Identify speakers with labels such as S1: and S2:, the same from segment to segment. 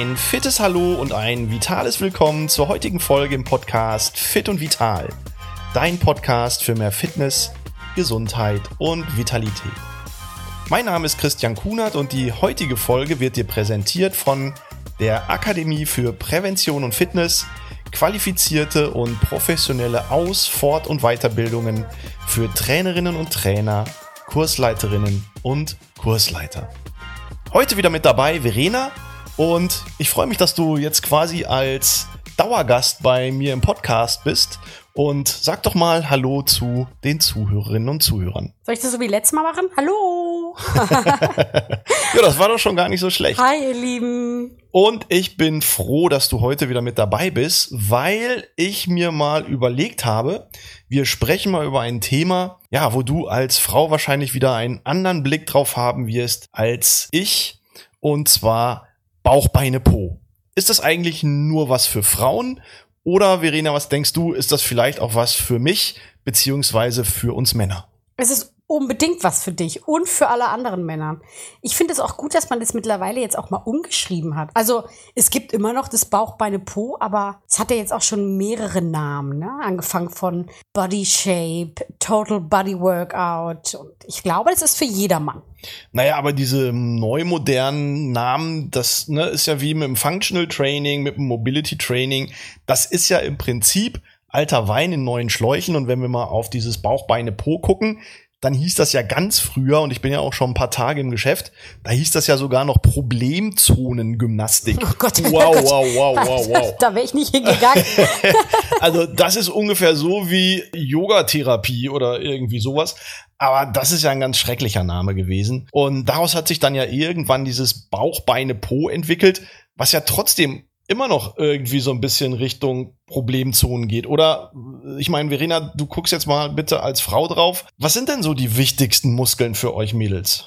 S1: Ein fittes Hallo und ein vitales Willkommen zur heutigen Folge im Podcast Fit und Vital. Dein Podcast für mehr Fitness, Gesundheit und Vitalität. Mein Name ist Christian Kunert und die heutige Folge wird dir präsentiert von der Akademie für Prävention und Fitness, qualifizierte und professionelle Aus-, Fort- und Weiterbildungen für Trainerinnen und Trainer, Kursleiterinnen und Kursleiter. Heute wieder mit dabei Verena und ich freue mich, dass du jetzt quasi als Dauergast bei mir im Podcast bist und sag doch mal Hallo zu den Zuhörerinnen und Zuhörern.
S2: Soll ich das so wie letztes Mal machen? Hallo!
S1: ja, das war doch schon gar nicht so schlecht.
S2: Hi, ihr Lieben!
S1: Und ich bin froh, dass du heute wieder mit dabei bist, weil ich mir mal überlegt habe, wir sprechen mal über ein Thema, ja, wo du als Frau wahrscheinlich wieder einen anderen Blick drauf haben wirst als ich. Und zwar Bauch, Beine, Po. Ist das eigentlich nur was für Frauen? Oder Verena, was denkst du, ist das vielleicht auch was für mich, beziehungsweise für uns Männer?
S2: Es ist unbedingt was für dich und für alle anderen Männer. Ich finde es auch gut, dass man das mittlerweile jetzt auch mal umgeschrieben hat. Also es gibt immer noch das Bauchbeine Po, aber es hat ja jetzt auch schon mehrere Namen, ne? Angefangen von Body Shape, Total Body Workout und ich glaube, das ist für jedermann.
S1: Naja, aber diese neu modernen Namen, das ne, ist ja wie mit dem Functional Training, mit dem Mobility Training. Das ist ja im Prinzip alter Wein in neuen Schläuchen. Und wenn wir mal auf dieses Bauchbeine Po gucken, dann hieß das ja ganz früher, und ich bin ja auch schon ein paar Tage im Geschäft, da hieß das ja sogar noch Problemzonengymnastik.
S2: Oh Gott,
S1: wow,
S2: oh Gott.
S1: wow, wow, wow, wow.
S2: Da wäre ich nicht hingegangen.
S1: also das ist ungefähr so wie Yogatherapie oder irgendwie sowas. Aber das ist ja ein ganz schrecklicher Name gewesen. Und daraus hat sich dann ja irgendwann dieses Bauchbeine-Po entwickelt, was ja trotzdem immer noch irgendwie so ein bisschen Richtung Problemzonen geht. Oder ich meine, Verena, du guckst jetzt mal bitte als Frau drauf. Was sind denn so die wichtigsten Muskeln für euch Mädels?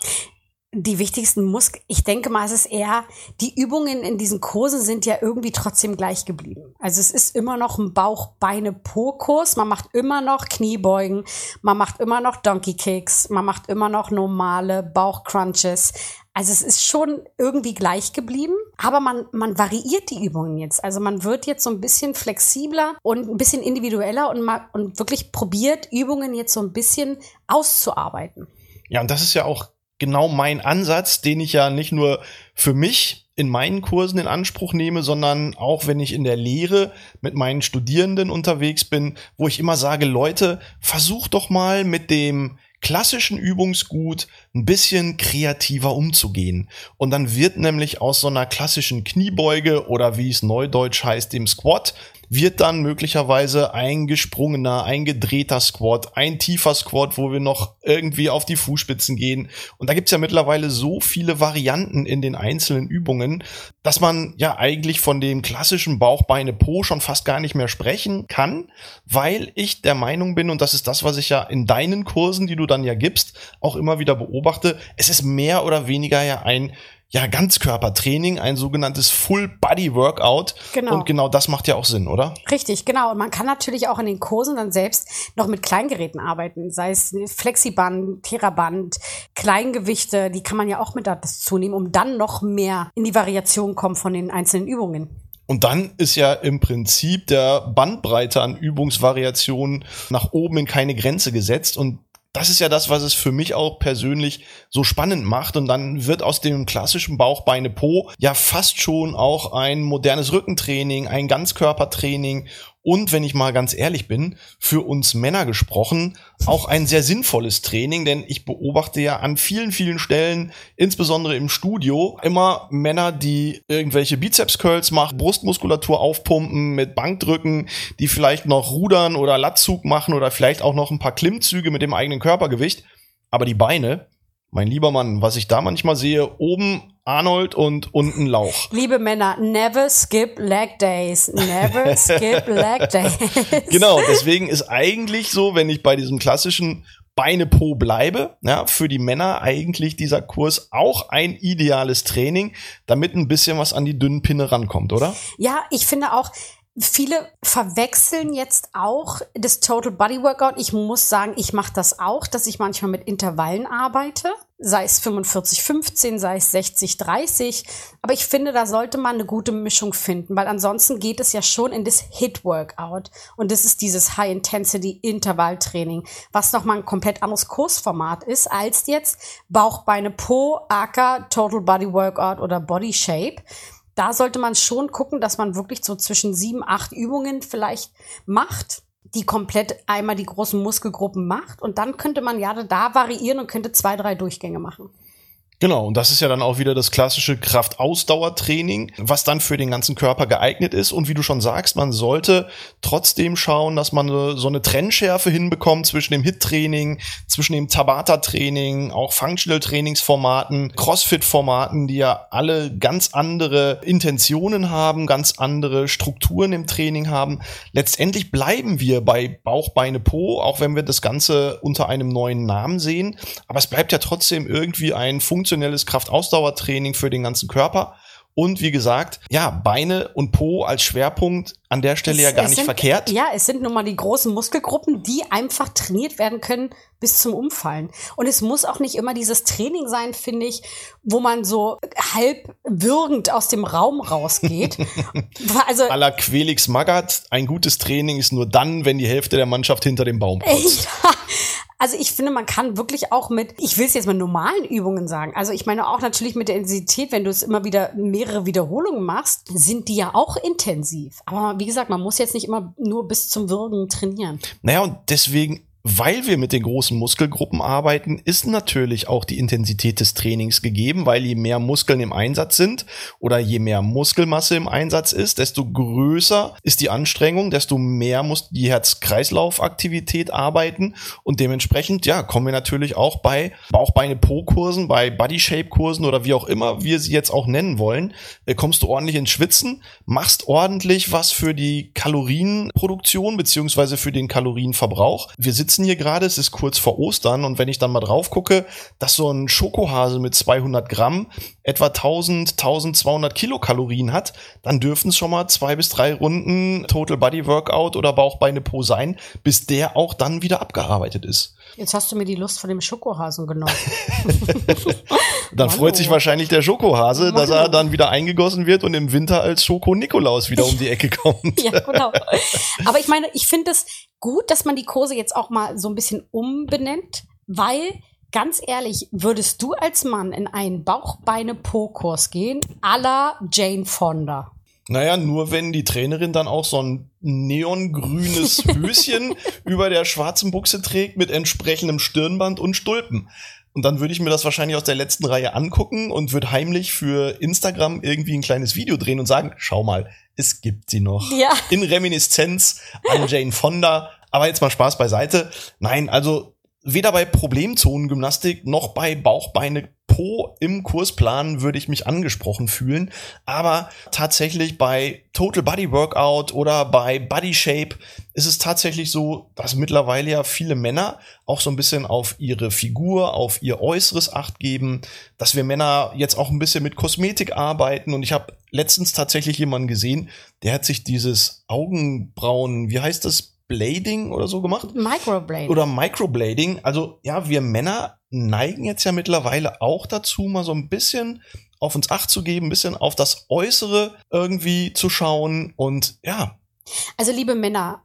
S2: die wichtigsten Muskeln, ich denke mal, es ist eher, die Übungen in diesen Kursen sind ja irgendwie trotzdem gleich geblieben. Also es ist immer noch ein Bauch-Beine-Po-Kurs. Man macht immer noch Kniebeugen, man macht immer noch Donkey Kicks, man macht immer noch normale Bauch-Crunches. Also es ist schon irgendwie gleich geblieben, aber man, man variiert die Übungen jetzt. Also man wird jetzt so ein bisschen flexibler und ein bisschen individueller und, ma und wirklich probiert, Übungen jetzt so ein bisschen auszuarbeiten.
S1: Ja, und das ist ja auch genau mein Ansatz, den ich ja nicht nur für mich in meinen Kursen in Anspruch nehme, sondern auch wenn ich in der Lehre mit meinen Studierenden unterwegs bin, wo ich immer sage, Leute, versucht doch mal mit dem klassischen Übungsgut ein bisschen kreativer umzugehen. Und dann wird nämlich aus so einer klassischen Kniebeuge oder wie es neudeutsch heißt, dem Squat, wird dann möglicherweise ein gesprungener, ein gedrehter Squat, ein tiefer Squat, wo wir noch irgendwie auf die Fußspitzen gehen. Und da gibt's ja mittlerweile so viele Varianten in den einzelnen Übungen, dass man ja eigentlich von dem klassischen Bauchbeine-Po schon fast gar nicht mehr sprechen kann, weil ich der Meinung bin, und das ist das, was ich ja in deinen Kursen, die du dann ja gibst, auch immer wieder beobachte, es ist mehr oder weniger ja ein ja, Ganzkörpertraining, ein sogenanntes Full-Body-Workout. Genau. Und genau das macht ja auch Sinn, oder?
S2: Richtig, genau. Und man kann natürlich auch in den Kursen dann selbst noch mit Kleingeräten arbeiten, sei es Flexiband, Theraband, Kleingewichte, die kann man ja auch mit dazu nehmen, um dann noch mehr in die Variation kommen von den einzelnen Übungen.
S1: Und dann ist ja im Prinzip der Bandbreite an Übungsvariationen nach oben in keine Grenze gesetzt. Und das ist ja das, was es für mich auch persönlich so spannend macht. Und dann wird aus dem klassischen Bauchbeine Po ja fast schon auch ein modernes Rückentraining, ein Ganzkörpertraining und wenn ich mal ganz ehrlich bin, für uns Männer gesprochen, auch ein sehr sinnvolles Training, denn ich beobachte ja an vielen, vielen Stellen, insbesondere im Studio, immer Männer, die irgendwelche Bizeps-Curls machen, Brustmuskulatur aufpumpen mit Bankdrücken, die vielleicht noch Rudern oder Latzug machen oder vielleicht auch noch ein paar Klimmzüge mit dem eigenen Körpergewicht. Aber die Beine, mein lieber Mann, was ich da manchmal sehe, oben Arnold und unten Lauch.
S2: Liebe Männer, never skip leg days. Never skip leg days.
S1: Genau, deswegen ist eigentlich so, wenn ich bei diesem klassischen Beine Po bleibe, ja, für die Männer eigentlich dieser Kurs auch ein ideales Training, damit ein bisschen was an die dünnen Pinne rankommt, oder?
S2: Ja, ich finde auch, Viele verwechseln jetzt auch das Total Body Workout. Ich muss sagen, ich mache das auch, dass ich manchmal mit Intervallen arbeite. sei es 45, 15, sei es 60, 30. Aber ich finde, da sollte man eine gute Mischung finden, weil ansonsten geht es ja schon in das Hit-Workout. Und das ist dieses High-Intensity-Intervalltraining, was nochmal ein komplett anderes Kursformat ist, als jetzt Bauch, Beine, Po, Acker, Total Body Workout oder Body Shape da sollte man schon gucken, dass man wirklich so zwischen sieben, acht Übungen vielleicht macht die komplett einmal die großen Muskelgruppen macht. Und dann könnte man ja da variieren und könnte zwei, drei Durchgänge machen.
S1: Genau, und das ist ja dann auch wieder das klassische Kraftausdauertraining, was dann für den ganzen Körper geeignet ist. Und wie du schon sagst, man sollte trotzdem schauen, dass man so eine Trennschärfe hinbekommt zwischen dem HIT-Training, zwischen dem Tabata-Training, auch Functional-Trainingsformaten, Crossfit-Formaten, die ja alle ganz andere Intentionen haben, ganz andere Strukturen im Training haben. Letztendlich bleiben wir bei Bauch, Beine, Po, auch wenn wir das Ganze unter einem neuen Namen sehen. Aber es bleibt ja trotzdem irgendwie ein funktionelles funktionelles Kraftausdauertraining für den ganzen Körper. Und wie gesagt, ja, Beine und Po als Schwerpunkt an der Stelle es, ja gar nicht
S2: sind,
S1: verkehrt.
S2: Ja, es sind nun mal die großen Muskelgruppen, die einfach trainiert werden können bis zum Umfallen. Und es muss auch nicht immer dieses Training sein, finde ich, wo man so halb würgend aus dem Raum rausgeht.
S1: also aller Quelix Magath, ein gutes Training ist nur dann, wenn die Hälfte der Mannschaft hinter dem Baum.
S2: Ja, also ich finde, man kann wirklich auch mit, ich will es jetzt mal normalen Übungen sagen. Also ich meine auch natürlich mit der Intensität, wenn du es immer wieder mehrere Wiederholungen machst, sind die ja auch intensiv. Aber wie gesagt, man muss jetzt nicht immer nur bis zum Würgen trainieren.
S1: Naja, und deswegen weil wir mit den großen Muskelgruppen arbeiten, ist natürlich auch die Intensität des Trainings gegeben, weil je mehr Muskeln im Einsatz sind oder je mehr Muskelmasse im Einsatz ist, desto größer ist die Anstrengung, desto mehr muss die Herz-Kreislauf-Aktivität arbeiten und dementsprechend, ja, kommen wir natürlich auch bei Bauchbeine-Po-Kursen, bei Body-Shape-Kursen oder wie auch immer wir sie jetzt auch nennen wollen, äh, kommst du ordentlich ins Schwitzen, machst ordentlich was für die Kalorienproduktion beziehungsweise für den Kalorienverbrauch. Wir sitzen sitzen hier gerade, es ist kurz vor Ostern und wenn ich dann mal drauf gucke, dass so ein Schokohase mit 200 Gramm etwa 1000, 1200 Kilokalorien hat, dann dürften es schon mal zwei bis drei Runden Total Body Workout oder Bauchbeine Po sein, bis der auch dann wieder abgearbeitet ist.
S2: Jetzt hast du mir die Lust von dem Schokohasen genommen.
S1: dann freut sich wahrscheinlich der Schokohase, dass er dann wieder eingegossen wird und im Winter als Schoko-Nikolaus wieder um die Ecke kommt. ja, genau.
S2: Aber ich meine, ich finde es gut, dass man die Kurse jetzt auch mal so ein bisschen umbenennt, weil ganz ehrlich, würdest du als Mann in einen Bauchbeine-Po-Kurs gehen, à la Jane Fonda?
S1: Naja, nur wenn die Trainerin dann auch so ein neongrünes Höschen über der schwarzen Buchse trägt mit entsprechendem Stirnband und Stulpen. Und dann würde ich mir das wahrscheinlich aus der letzten Reihe angucken und würde heimlich für Instagram irgendwie ein kleines Video drehen und sagen, schau mal, es gibt sie noch. Ja. In Reminiszenz an Jane Fonda. Aber jetzt mal Spaß beiseite. Nein, also weder bei Problemzonengymnastik noch bei Bauchbeine Po im Kursplan würde ich mich angesprochen fühlen. Aber tatsächlich bei Total Body Workout oder bei Body Shape ist es tatsächlich so, dass mittlerweile ja viele Männer auch so ein bisschen auf ihre Figur, auf ihr Äußeres Acht geben, dass wir Männer jetzt auch ein bisschen mit Kosmetik arbeiten. Und ich habe letztens tatsächlich jemanden gesehen, der hat sich dieses Augenbrauen, wie heißt das, Blading oder so gemacht.
S2: Microblading.
S1: Oder Microblading. Also ja, wir Männer neigen jetzt ja mittlerweile auch dazu, mal so ein bisschen auf uns Acht zu geben, ein bisschen auf das Äußere irgendwie zu schauen und ja.
S2: Also liebe Männer,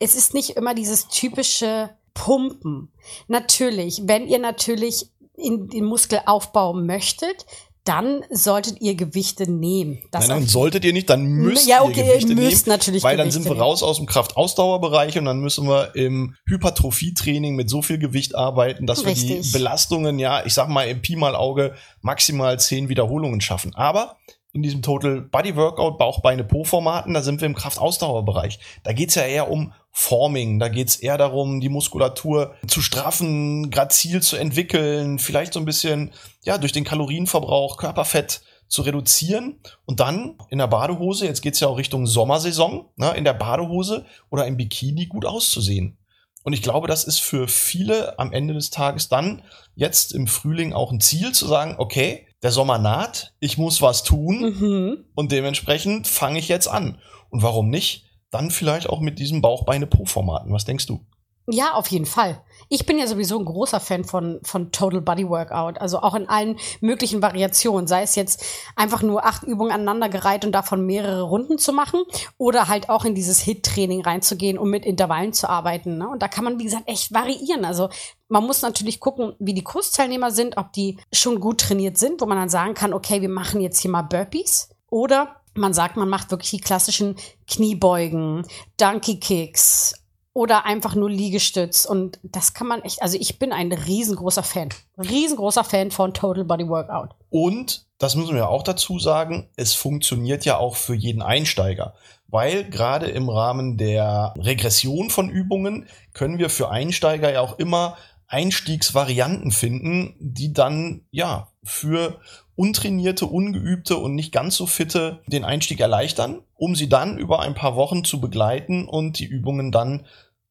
S2: es ist nicht immer dieses typische Pumpen. Natürlich, wenn ihr natürlich in den Muskel aufbauen möchtet, dann solltet ihr Gewichte nehmen.
S1: Das nein, dann solltet ihr nicht, dann müsst ja, okay, ihr Gewichte ihr müsst nehmen, natürlich weil dann sind wir raus aus dem Kraftausdauerbereich und dann müssen wir im Hypertrophietraining mit so viel Gewicht arbeiten, dass Richtig. wir die Belastungen, ja, ich sag mal im Pi mal Auge maximal zehn Wiederholungen schaffen. Aber in diesem Total Body Workout, Bauch, Beine, Po-Formaten, da sind wir im Kraftausdauerbereich. Da geht's ja eher um Forming, da geht's eher darum, die Muskulatur zu straffen, grazil zu entwickeln, vielleicht so ein bisschen, ja, durch den Kalorienverbrauch, Körperfett zu reduzieren und dann in der Badehose, jetzt geht's ja auch Richtung Sommersaison, ne, in der Badehose oder im Bikini gut auszusehen. Und ich glaube, das ist für viele am Ende des Tages dann jetzt im Frühling auch ein Ziel zu sagen, okay, der Sommer naht, ich muss was tun mhm. und dementsprechend fange ich jetzt an. Und warum nicht? Dann vielleicht auch mit diesem Bauchbeine-Po-Formaten. Was denkst du?
S2: Ja, auf jeden Fall. Ich bin ja sowieso ein großer Fan von, von Total Body Workout. Also auch in allen möglichen Variationen. Sei es jetzt einfach nur acht Übungen aneinandergereiht und davon mehrere Runden zu machen. Oder halt auch in dieses Hit-Training reinzugehen, um mit Intervallen zu arbeiten. Ne? Und da kann man, wie gesagt, echt variieren. Also man muss natürlich gucken, wie die Kursteilnehmer sind, ob die schon gut trainiert sind, wo man dann sagen kann, okay, wir machen jetzt hier mal Burpees. Oder man sagt, man macht wirklich die klassischen Kniebeugen, Donkey Kicks, oder einfach nur Liegestütz. Und das kann man echt, also ich bin ein riesengroßer Fan. Riesengroßer Fan von Total Body Workout.
S1: Und, das müssen wir auch dazu sagen, es funktioniert ja auch für jeden Einsteiger. Weil gerade im Rahmen der Regression von Übungen können wir für Einsteiger ja auch immer Einstiegsvarianten finden, die dann ja für untrainierte, ungeübte und nicht ganz so fitte den Einstieg erleichtern, um sie dann über ein paar Wochen zu begleiten und die Übungen dann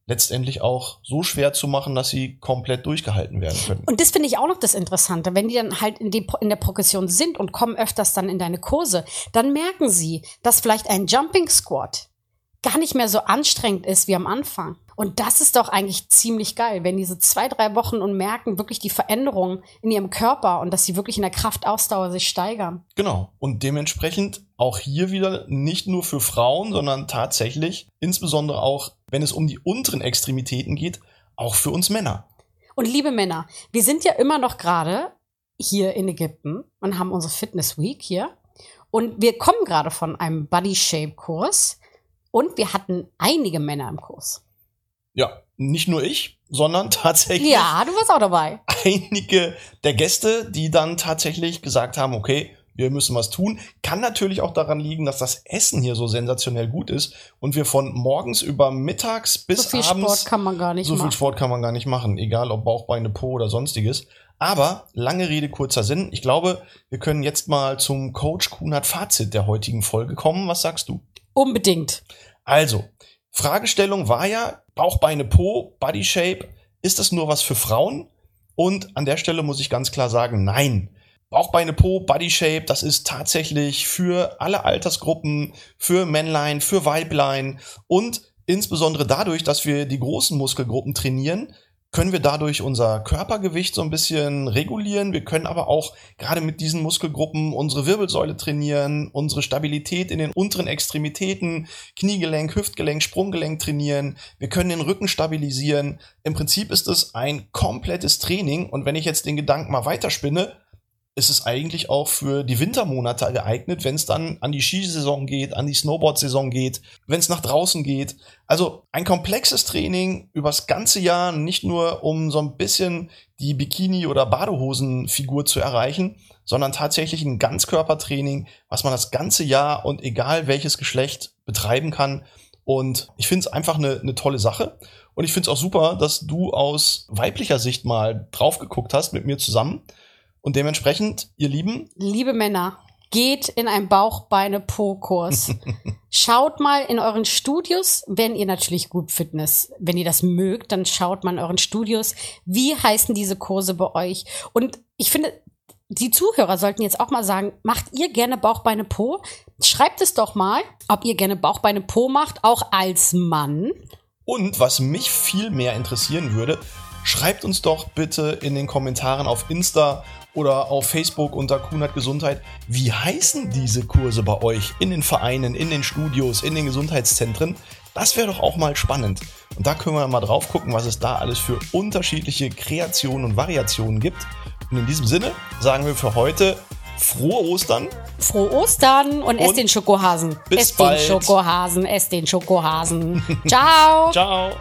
S1: letztendlich auch so schwer zu machen, dass sie komplett durchgehalten werden können.
S2: Und das finde ich auch noch das Interessante. Wenn die dann halt in, die, in der Progression sind und kommen öfters dann in deine Kurse, dann merken sie, dass vielleicht ein Jumping Squat gar nicht mehr so anstrengend ist wie am Anfang. Und das ist doch eigentlich ziemlich geil, wenn diese zwei, drei Wochen und merken wirklich die Veränderungen in ihrem Körper und dass sie wirklich in der Kraftausdauer sich steigern.
S1: Genau. Und dementsprechend auch hier wieder nicht nur für Frauen, sondern tatsächlich, insbesondere auch, wenn es um die unteren Extremitäten geht, auch für uns Männer.
S2: Und liebe Männer, wir sind ja immer noch gerade hier in Ägypten und haben unsere Fitness Week hier. Und wir kommen gerade von einem Body Shape Kurs und wir hatten einige Männer im Kurs.
S1: Ja, nicht nur ich, sondern tatsächlich.
S2: Ja, du warst auch dabei.
S1: Einige der Gäste, die dann tatsächlich gesagt haben, okay, wir müssen was tun. Kann natürlich auch daran liegen, dass das Essen hier so sensationell gut ist und wir von morgens über mittags bis
S2: so viel
S1: abends.
S2: Sport kann man gar nicht
S1: so
S2: machen.
S1: viel Sport kann man gar nicht machen, egal ob Bauchbeine, Po oder sonstiges. Aber lange Rede, kurzer Sinn. Ich glaube, wir können jetzt mal zum Coach Kunert Fazit der heutigen Folge kommen. Was sagst du?
S2: Unbedingt.
S1: Also, Fragestellung war ja, Bauchbeine Po, Body Shape, ist das nur was für Frauen? Und an der Stelle muss ich ganz klar sagen, nein. Bauchbeine Po, Body Shape, das ist tatsächlich für alle Altersgruppen, für Männlein, für Weiblein und insbesondere dadurch, dass wir die großen Muskelgruppen trainieren, können wir dadurch unser Körpergewicht so ein bisschen regulieren. Wir können aber auch gerade mit diesen Muskelgruppen unsere Wirbelsäule trainieren, unsere Stabilität in den unteren Extremitäten, Kniegelenk, Hüftgelenk, Sprunggelenk trainieren. Wir können den Rücken stabilisieren. Im Prinzip ist es ein komplettes Training. Und wenn ich jetzt den Gedanken mal weiterspinne, ist es eigentlich auch für die Wintermonate geeignet, wenn es dann an die Skisaison geht, an die Snowboard-Saison geht, wenn es nach draußen geht. Also ein komplexes Training übers ganze Jahr, nicht nur um so ein bisschen die Bikini- oder Badehosenfigur zu erreichen, sondern tatsächlich ein Ganzkörpertraining, was man das ganze Jahr und egal welches Geschlecht betreiben kann. Und ich finde es einfach eine, eine tolle Sache. Und ich finde es auch super, dass du aus weiblicher Sicht mal drauf geguckt hast mit mir zusammen und dementsprechend, ihr Lieben.
S2: Liebe Männer, geht in einen Bauch-Beine-Po-Kurs. schaut mal in euren Studios, wenn ihr natürlich gut Fitness, wenn ihr das mögt, dann schaut mal in euren Studios, wie heißen diese Kurse bei euch. Und ich finde, die Zuhörer sollten jetzt auch mal sagen, macht ihr gerne Bauchbeine Po? Schreibt es doch mal, ob ihr gerne Bauchbeine Po macht, auch als Mann.
S1: Und was mich viel mehr interessieren würde, schreibt uns doch bitte in den Kommentaren auf Insta oder auf Facebook unter Kunert Gesundheit. Wie heißen diese Kurse bei euch in den Vereinen, in den Studios, in den Gesundheitszentren? Das wäre doch auch mal spannend. Und da können wir mal drauf gucken, was es da alles für unterschiedliche Kreationen und Variationen gibt. Und in diesem Sinne sagen wir für heute frohe Ostern.
S2: Frohe Ostern und, und esst den Schokohasen.
S1: Bis
S2: esst
S1: bald.
S2: den Schokohasen, esst den Schokohasen. Ciao.
S1: Ciao.